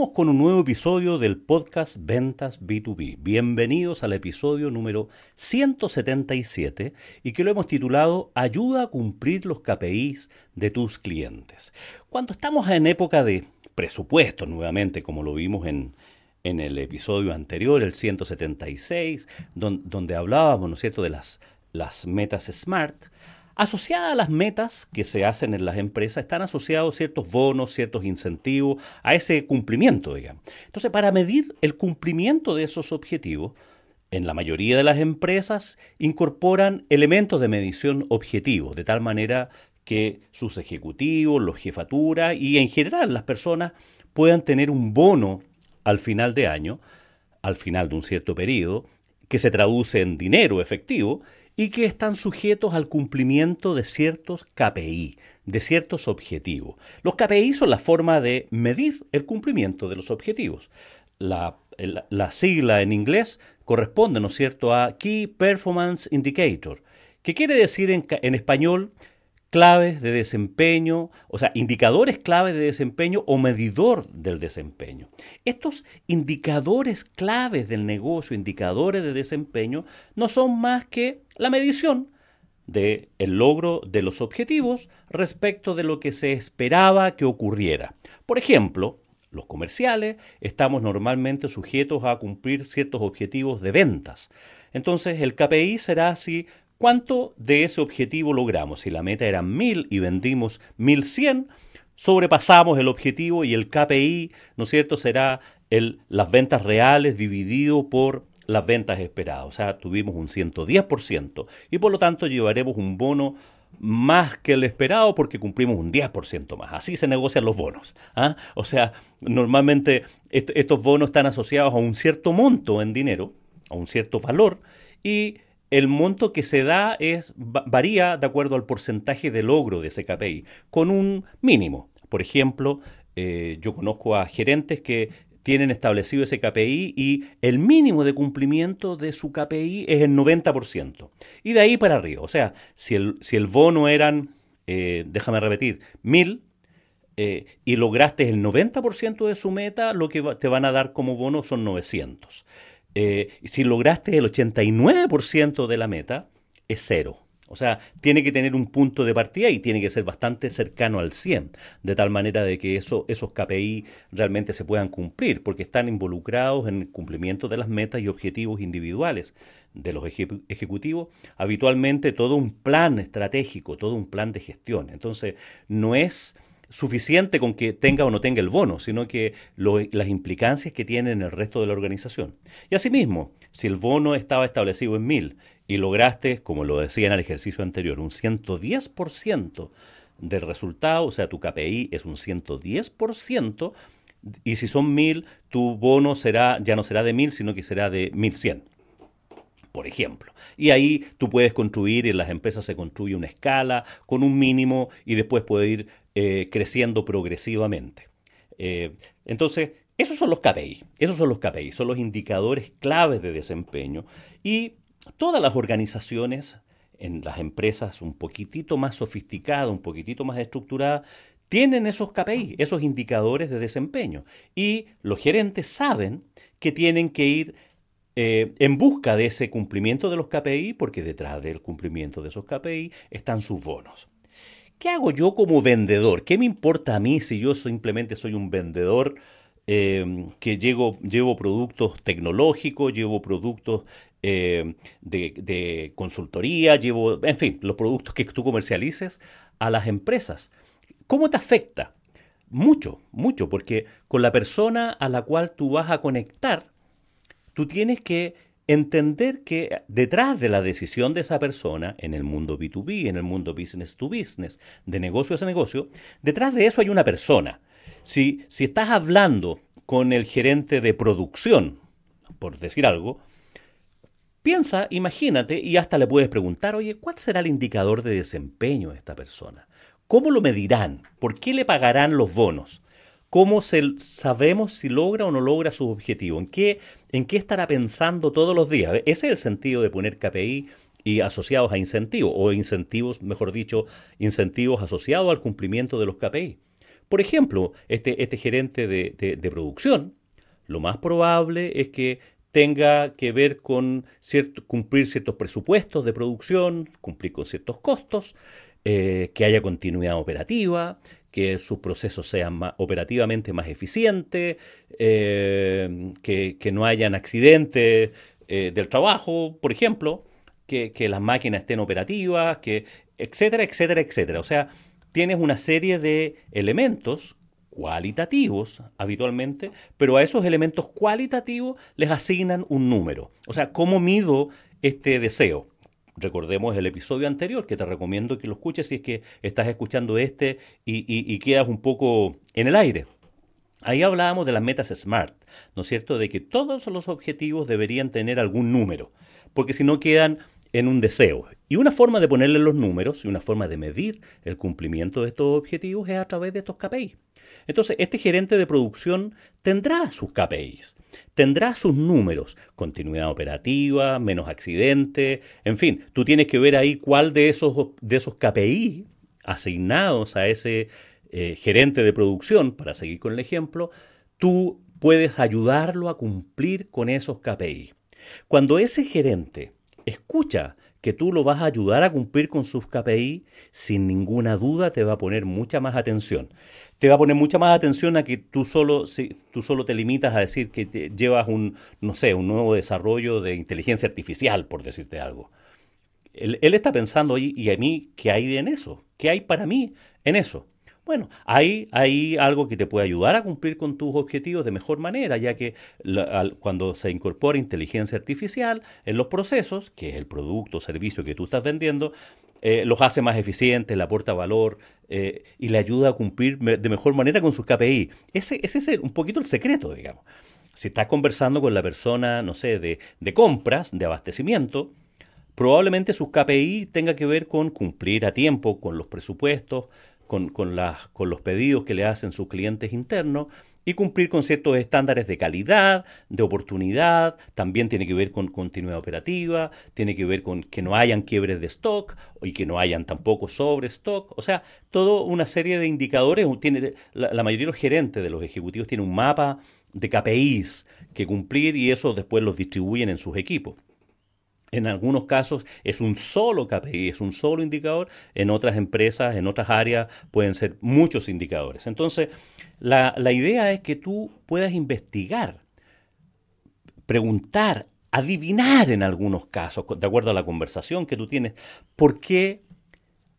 Con un nuevo episodio del podcast Ventas B2B. Bienvenidos al episodio número 177 y que lo hemos titulado Ayuda a cumplir los KPIs de tus clientes. Cuando estamos en época de presupuesto, nuevamente, como lo vimos en, en el episodio anterior, el 176, donde, hablábamos, ¿no es cierto?, de las, las metas SMART, Asociadas a las metas que se hacen en las empresas están asociados ciertos bonos, ciertos incentivos a ese cumplimiento, digamos. Entonces, para medir el cumplimiento de esos objetivos, en la mayoría de las empresas incorporan elementos de medición objetivos, de tal manera que sus ejecutivos, los jefaturas y en general las personas puedan tener un bono al final de año, al final de un cierto periodo, que se traduce en dinero efectivo y que están sujetos al cumplimiento de ciertos KPI, de ciertos objetivos. Los KPI son la forma de medir el cumplimiento de los objetivos. La, sigla en inglés corresponde, ¿no es cierto?, a Key Performance Indicator, que quiere decir en, en español claves de desempeño, o sea, indicadores claves de desempeño o medidor del desempeño. Estos indicadores claves del negocio, indicadores de desempeño, no son más que la medición del el logro de los objetivos respecto de lo que se esperaba que ocurriera. Por ejemplo, los comerciales estamos normalmente sujetos a cumplir ciertos objetivos de ventas. Entonces el KPI será si ¿Cuánto de ese objetivo logramos? Si la meta era 1000 y vendimos 1100, sobrepasamos el objetivo y el KPI, ¿no es cierto?, será el, las ventas reales dividido por las ventas esperadas. O sea, tuvimos un 110% y por lo tanto llevaremos un bono más que el esperado porque cumplimos un 10% más. Así se negocian los bonos. ¿ah? O sea, normalmente estos bonos están asociados a un cierto monto en dinero, a un cierto valor, y el monto que se da es, varía de acuerdo al porcentaje de logro de ese KPI, con un mínimo. Por ejemplo, eh, yo conozco a gerentes que tienen establecido ese KPI y el mínimo de cumplimiento de su KPI es el 90%. Y de ahí para arriba. O sea, si el, bono eran, eh, déjame repetir, 1000 eh, y lograste el 90% de su meta, lo que te van a dar como bono son 900. Eh, si lograste el 89% de la meta, es cero. O sea, tiene que tener un punto de partida y tiene que ser bastante cercano al 100, de tal manera de que eso, esos KPI realmente se puedan cumplir, porque están involucrados en el cumplimiento de las metas y objetivos individuales de los ejecutivos, habitualmente todo un plan estratégico, todo un plan de gestión. Entonces, no es suficiente con que tenga o no tenga el bono, sino que las implicancias que tiene en el resto de la organización. Y asimismo, si el bono estaba establecido en mil y lograste, como lo decía en el ejercicio anterior, un 110% del resultado, o sea, tu KPI es un 110%, y si son mil, tu bono será, ya no será de mil, sino que será de 1100 por ejemplo. Y ahí tú puedes construir, en las empresas se construye una escala con un mínimo y después puede ir eh, creciendo progresivamente. Eh, entonces, esos son los KPI, esos son los KPI, son los indicadores claves de desempeño y todas las organizaciones en las empresas un poquitito más sofisticadas, un poquitito más estructuradas, tienen esos KPI, esos indicadores de desempeño. Y los gerentes saben que tienen que ir eh, en busca de ese cumplimiento de los KPI, porque detrás del cumplimiento de esos KPI están sus bonos. ¿Qué hago yo como vendedor? ¿Qué me importa a mí si yo simplemente soy un vendedor eh, que llevo, llevo, productos tecnológicos, llevo productos eh, de, consultoría, llevo, en fin, los productos que tú comercialices a las empresas? ¿Cómo te afecta? Mucho, mucho, porque con la persona a la cual tú vas a conectar, tú tienes que entender que detrás de la decisión de esa persona, en el mundo B2B, en el mundo business to business, de negocio a negocio, detrás de eso hay una persona. Si, si estás hablando con el gerente de producción, por decir algo, piensa, imagínate y hasta le puedes preguntar, oye, ¿cuál será el indicador de desempeño de esta persona? ¿Cómo lo medirán? ¿Por qué le pagarán los bonos? ¿Cómo sabemos si logra o no logra su objetivo? ¿En qué, ¿En qué estará pensando todos los días? Ese es el sentido de poner KPI y asociados a incentivos, o incentivos, mejor dicho, incentivos asociados al cumplimiento de los KPI. Por ejemplo, este, este gerente de, producción, lo más probable es que tenga que ver con cumplir ciertos presupuestos de producción, cumplir con ciertos costos, eh, que haya continuidad operativa, que sus procesos sean operativamente más eficientes, eh, que, no hayan accidentes eh, del trabajo, por ejemplo, que, que, las máquinas estén operativas, que etcétera, etcétera, etcétera. O sea, tienes una serie de elementos cualitativos habitualmente, pero a esos elementos cualitativos les asignan un número. O sea, ¿cómo mido este deseo? Recordemos el episodio anterior, que te recomiendo que lo escuches si es que estás escuchando este y, quedas un poco en el aire. Ahí hablábamos de las metas SMART, ¿no es cierto? De que todos los objetivos deberían tener algún número, porque si no quedan en un deseo. Y una forma de ponerle los números y una forma de medir el cumplimiento de estos objetivos es a través de estos KPIs. Entonces, este gerente de producción tendrá sus KPIs, tendrá sus números, continuidad operativa, menos accidentes, en fin, tú tienes que ver ahí cuál de esos, de esos KPI asignados a ese eh, gerente de producción, para seguir con el ejemplo, tú puedes ayudarlo a cumplir con esos KPI. Cuando ese gerente escucha que tú lo vas a ayudar a cumplir con sus KPI, sin ninguna duda te va a poner mucha más atención. Te va a poner mucha más atención a que tú solo, si, tú solo te limitas a decir que llevas un, no sé, un nuevo desarrollo de inteligencia artificial, por decirte algo. Él, él está pensando, ¿y a mí qué hay en eso? ¿Qué hay para mí en eso? Bueno, hay, hay algo que te puede ayudar a cumplir con tus objetivos de mejor manera, ya que cuando se incorpora inteligencia artificial en los procesos, que es el producto o servicio que tú estás vendiendo, eh, los hace más eficientes, le aporta valor eh, y le ayuda a cumplir de mejor manera con sus KPI. Ese, ese es un poquito el secreto, digamos. Si estás conversando con la persona, no sé, de, de compras, de abastecimiento, probablemente sus KPI tenga que ver con cumplir a tiempo con los presupuestos, con, con, con los pedidos que le hacen sus clientes internos y cumplir con ciertos estándares de calidad, de oportunidad, también tiene que ver con continuidad operativa, tiene que ver con que no hayan quiebres de stock y que no hayan tampoco sobre stock, o sea, toda una serie de indicadores, tiene, la, la mayoría de los gerentes de los ejecutivos tienen un mapa de KPIs que cumplir y eso después los distribuyen en sus equipos. En algunos casos es un solo KPI, es un solo indicador. En otras empresas, en otras áreas, pueden ser muchos indicadores. Entonces, la, idea es que tú puedas investigar, preguntar, adivinar en algunos casos, de acuerdo a la conversación que tú tienes, por qué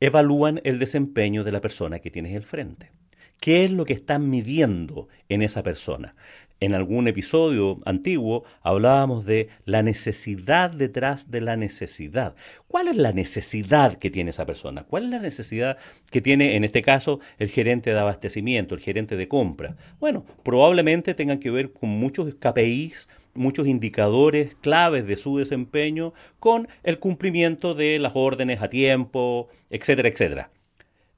evalúan el desempeño de la persona que tienes al frente. ¿Qué es lo que están midiendo en esa persona? En algún episodio antiguo hablábamos de la necesidad detrás de la necesidad. ¿Cuál es la necesidad que tiene esa persona? ¿Cuál es la necesidad que tiene, en este caso, el gerente de abastecimiento, el gerente de compra? Bueno, probablemente tengan que ver con muchos KPIs, muchos indicadores claves de su desempeño con el cumplimiento de las órdenes a tiempo, etcétera, etcétera.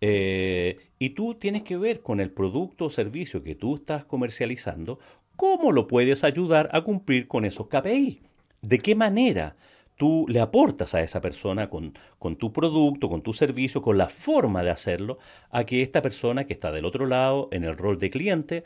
Eh, y tú tienes que ver con el producto o servicio que tú estás comercializando ¿Cómo lo puedes ayudar a cumplir con esos KPI? ¿De qué manera tú le aportas a esa persona con, con, tu producto, con tu servicio, con la forma de hacerlo, a que esta persona que está del otro lado en el rol de cliente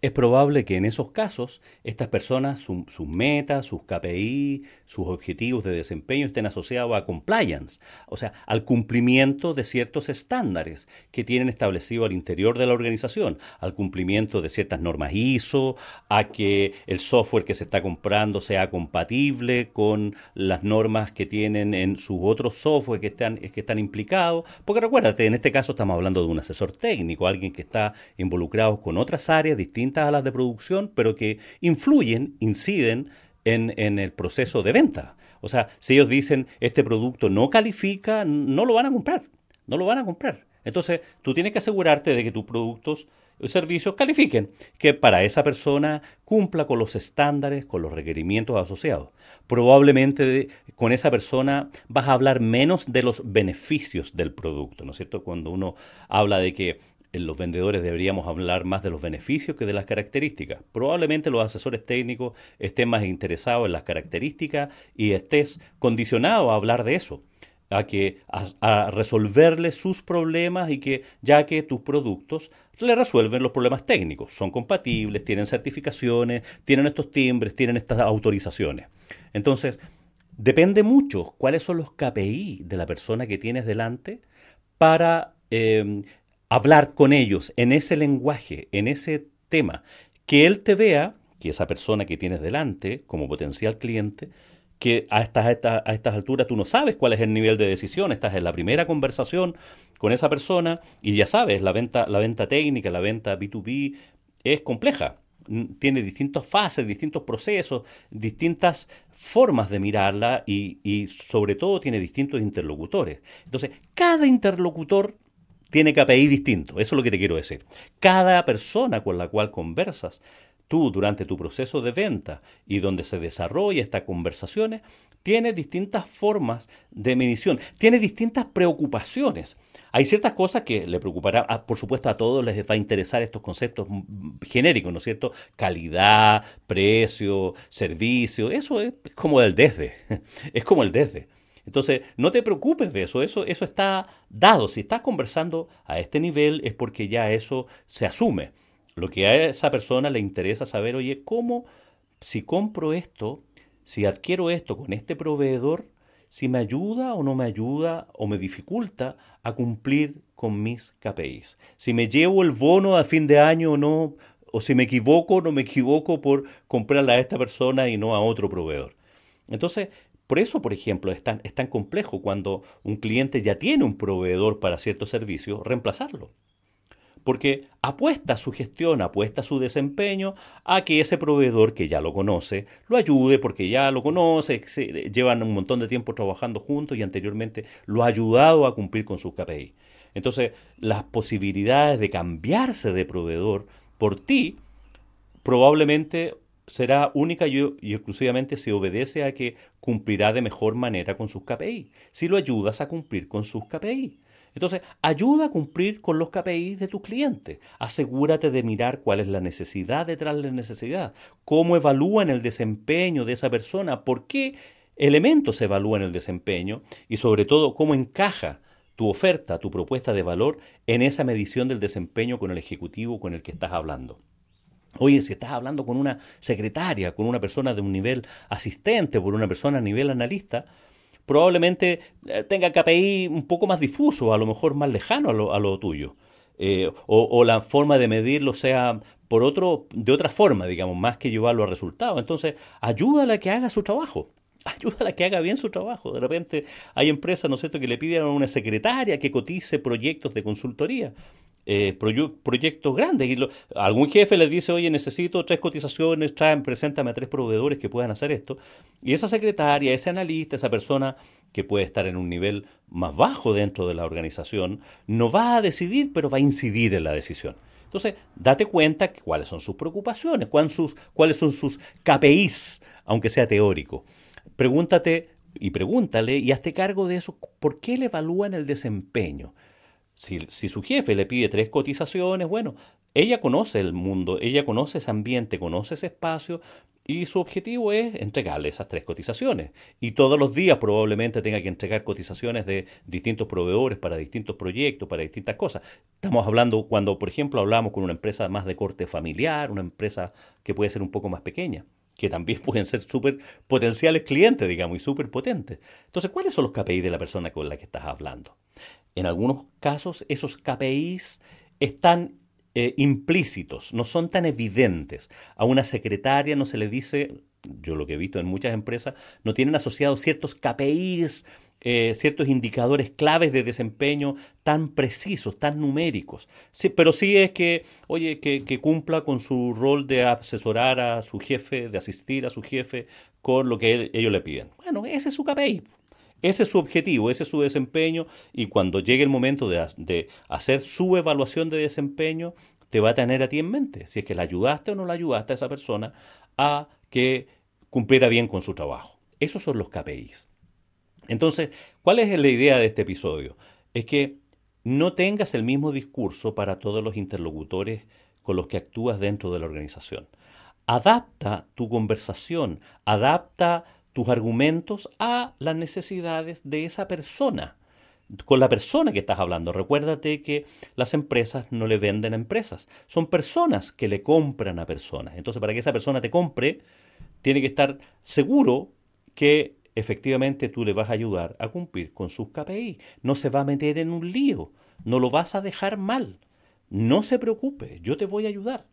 es probable que en esos casos estas personas, sus metas, sus KPI, sus objetivos de desempeño estén asociados a compliance, o sea, al cumplimiento de ciertos estándares que tienen establecido al interior de la organización, al cumplimiento de ciertas normas ISO, a que el software que se está comprando sea compatible con las normas que tienen en sus otros software que están, que están implicados. Porque recuérdate, en este caso estamos hablando de un asesor técnico, alguien que está involucrado con otras áreas distintas a las de producción, pero que influyen, inciden en, en el proceso de venta. O sea, si ellos dicen este producto no califica, no lo van a comprar, no lo van a comprar. Entonces, tú tienes que asegurarte de que tus productos servicios califiquen, que para esa persona cumpla con los estándares, con los requerimientos asociados. Probablemente con esa persona vas a hablar menos de los beneficios del producto, ¿no es cierto? Cuando uno habla de que los vendedores deberíamos hablar más de los beneficios que de las características. Probablemente los asesores técnicos estén más interesados en las características y estés condicionado a hablar de eso. a que a, resolverle sus problemas y que ya que tus productos le resuelven los problemas técnicos, son compatibles, tienen certificaciones, tienen estos timbres, tienen estas autorizaciones. Entonces, depende mucho cuáles son los KPI de la persona que tienes delante para eh, hablar con ellos en ese lenguaje, en ese tema, que él te vea, que esa persona que tienes delante como potencial cliente, que a estas, alturas tú no sabes cuál es el nivel de decisión, estás en la primera conversación con esa persona y ya sabes, la venta, la venta técnica, la venta B2B es compleja, tiene distintas fases, distintos procesos, distintas formas de mirarla y, y sobre todo tiene distintos interlocutores. Entonces, cada interlocutor tiene KPI distinto, eso es lo que te quiero decir. Cada persona con la cual conversas tú durante tu proceso de venta y donde se desarrolla estas conversaciones, tiene distintas formas de medición, tiene distintas preocupaciones. Hay ciertas cosas que le preocupará, por supuesto a todos les va a interesar estos conceptos genéricos, ¿no es cierto? Calidad, precio, servicio, eso es como el desde, es como el desde. Entonces, no te preocupes de eso, eso, eso está dado. Si estás conversando a este nivel es porque ya eso se asume. Lo que a esa persona le interesa saber, oye, ¿cómo si compro esto, si adquiero esto con este proveedor, si me ayuda o no me ayuda o me dificulta a cumplir con mis KPIs? Si me llevo el bono a fin de año o no, o si me equivoco o no me equivoco por comprarla a esta persona y no a otro proveedor. Entonces, por eso, por ejemplo, es tan, es tan complejo cuando un cliente ya tiene un proveedor para cierto servicio, reemplazarlo porque apuesta su gestión, apuesta su desempeño a que ese proveedor que ya lo conoce lo ayude porque ya lo conoce, llevan un montón de tiempo trabajando juntos y anteriormente lo ha ayudado a cumplir con sus KPI. Entonces, las posibilidades de cambiarse de proveedor por ti probablemente será única y, exclusivamente si obedece a que cumplirá de mejor manera con sus KPI, si lo ayudas a cumplir con sus KPI. Entonces, ayuda a cumplir con los KPI de tus clientes. Asegúrate de mirar cuál es la necesidad detrás de la necesidad, cómo evalúan el desempeño de esa persona, por qué elementos evalúan el desempeño y sobre todo cómo encaja tu oferta, tu propuesta de valor en esa medición del desempeño con el ejecutivo con el que estás hablando. Oye, si estás hablando con una secretaria, con una persona de un nivel asistente, por una persona a nivel analista, probablemente eh, tenga KPI un poco más difuso, a lo mejor más lejano a lo, tuyo. Eh, o, la forma de medirlo sea por otro, de otra forma, digamos, más que llevarlo a resultados. Entonces, ayúdala a que haga su trabajo. Ayúdala a que haga bien su trabajo. De repente hay empresas, ¿no es que le piden a una secretaria que cotice proyectos de consultoría. Eh, proyectos grandes. Y algún jefe les dice, oye, necesito tres cotizaciones, traen, preséntame a tres proveedores que puedan hacer esto. Y esa secretaria, ese analista, esa persona que puede estar en un nivel más bajo dentro de la organización, no va a decidir, pero va a incidir en la decisión. Entonces, date cuenta cuáles son sus preocupaciones, cuáles, cuáles son sus KPIs, aunque sea teórico. Pregúntate y pregúntale y hazte cargo de eso. ¿Por qué le evalúan el desempeño? Si, su jefe le pide tres cotizaciones, bueno, ella conoce el mundo, ella conoce ese ambiente, conoce ese espacio y su objetivo es entregarle esas tres cotizaciones. Y todos los días probablemente tenga que entregar cotizaciones de distintos proveedores para distintos proyectos, para distintas cosas. Estamos hablando cuando, por ejemplo, hablamos con una empresa más de corte familiar, una empresa que puede ser un poco más pequeña que también pueden ser súper potenciales clientes, digamos, y súper potentes. Entonces, ¿cuáles son los KPIs de la persona con la que estás hablando? En algunos casos esos KPIs están eh, implícitos, no son tan evidentes. A una secretaria no se le dice, yo lo que he visto en muchas empresas, no tienen asociados ciertos KPIs, eh, ciertos indicadores claves de desempeño tan precisos, tan numéricos. Sí, pero sí es que, oye, que, que, cumpla con su rol de asesorar a su jefe, de asistir a su jefe con lo que ellos le piden. Bueno, ese es su KPI. Ese es su objetivo, ese es su desempeño y cuando llegue el momento de, hacer su evaluación de desempeño, te va a tener a ti en mente, si es que la ayudaste o no la ayudaste a esa persona a que cumpliera bien con su trabajo. Esos son los KPIs. Entonces, ¿cuál es la idea de este episodio? Es que no tengas el mismo discurso para todos los interlocutores con los que actúas dentro de la organización. Adapta tu conversación, adapta tus argumentos a las necesidades de esa persona con la persona que estás hablando. Recuérdate que las empresas no le venden a empresas, son personas que le compran a personas. Entonces, para que esa persona te compre, tiene que estar seguro que efectivamente tú le vas a ayudar a cumplir con sus KPI. No se va a meter en un lío, no lo vas a dejar mal. No se preocupe, yo te voy a ayudar.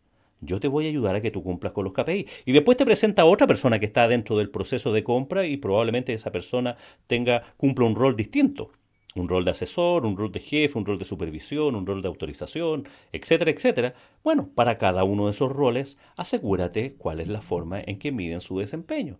Yo te voy a ayudar a que tú cumplas con los KPI. Y después te presenta otra persona que está dentro del proceso de compra y probablemente esa persona tenga, cumpla un rol distinto un rol de asesor, un rol de jefe, un rol de supervisión, un rol de autorización, etcétera, etcétera. Bueno, para cada uno de esos roles, asegúrate cuál es la forma en que miden su desempeño.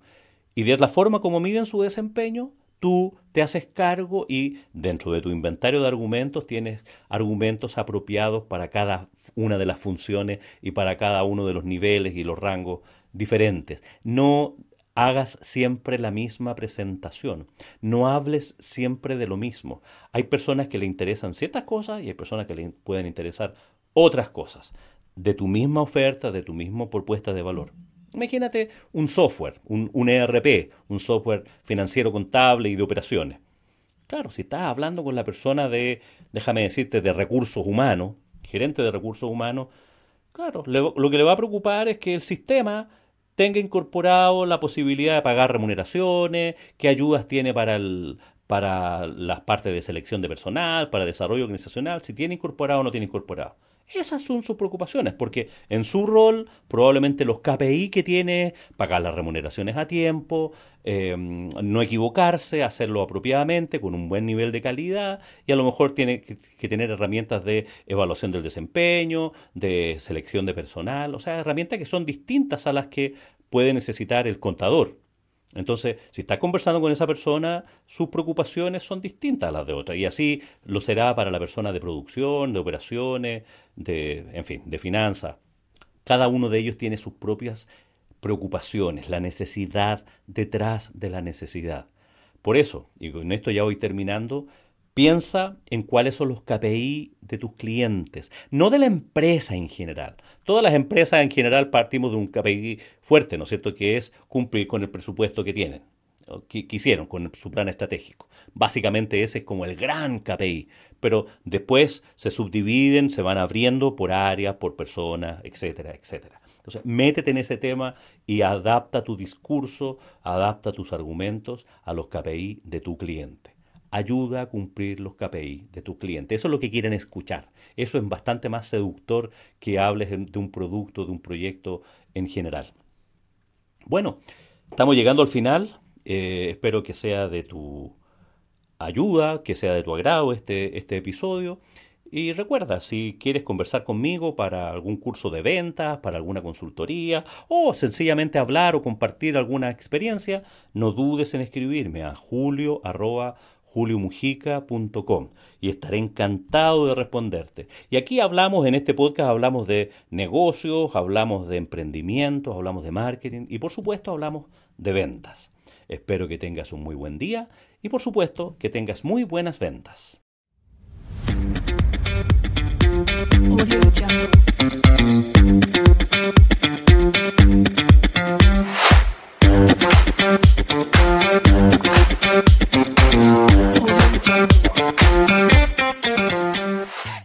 Y de la forma como miden su desempeño, tú te haces cargo y dentro de tu inventario de argumentos tienes argumentos apropiados para cada una de las funciones y para cada uno de los niveles y los rangos diferentes. No hagas siempre la misma presentación. No hables siempre de lo mismo. Hay personas que le interesan ciertas cosas y hay personas que le pueden interesar otras cosas. De tu misma oferta, de tu misma propuesta de valor. Imagínate un software, un, ERP, un software financiero contable y de operaciones. Claro, si estás hablando con la persona de, déjame decirte, de recursos humanos, gerente de recursos humanos, claro, lo que le va a preocupar es que el sistema tenga incorporado la posibilidad de pagar remuneraciones, qué ayudas tiene para, para las partes de selección de personal, para desarrollo organizacional, si tiene incorporado o no tiene incorporado. Esas son sus preocupaciones, porque en su rol probablemente los KPI que tiene, pagar las remuneraciones a tiempo, em, no equivocarse, hacerlo apropiadamente, con un buen nivel de calidad, y a lo mejor tiene que, que tener herramientas de evaluación del desempeño, de selección de personal, o sea, herramientas que son distintas a las que puede necesitar el contador. Entonces, si estás conversando con esa persona, sus preocupaciones son distintas a las de otra. Y así lo será para la persona de producción, de operaciones, de, en fin, de finanzas. Cada uno de ellos tiene sus propias preocupaciones, la necesidad detrás de la necesidad. Por eso, y con esto ya voy terminando, Piensa en cuáles son los KPI de tus clientes, no de la empresa en general. Todas las empresas en general partimos de un KPI fuerte, ¿no es cierto?, que es cumplir con el presupuesto que tienen, que quisieron con su plan estratégico. Básicamente ese es como el gran KPI, pero después se subdividen, se van abriendo por áreas, por personas, etcétera, etcétera. Entonces, métete en ese tema y adapta tu discurso, adapta tus argumentos a los KPI de tu cliente ayuda a cumplir los KPI de tu cliente. Eso es lo que quieren escuchar. Eso es bastante más seductor que hables de un producto, de un proyecto en general. Bueno, estamos llegando al final. Eh, espero que sea de tu ayuda, que sea de tu agrado este, este episodio. Y recuerda, si quieres conversar conmigo para algún curso de ventas, para alguna consultoría o sencillamente hablar o compartir alguna experiencia, no dudes en escribirme a julio juliomujica.com y estaré encantado de responderte. Y aquí hablamos, en este podcast hablamos de negocios, hablamos de emprendimientos, hablamos de marketing y por supuesto hablamos de ventas. Espero que tengas un muy buen día y por supuesto que tengas muy buenas ventas. Audio Jungle.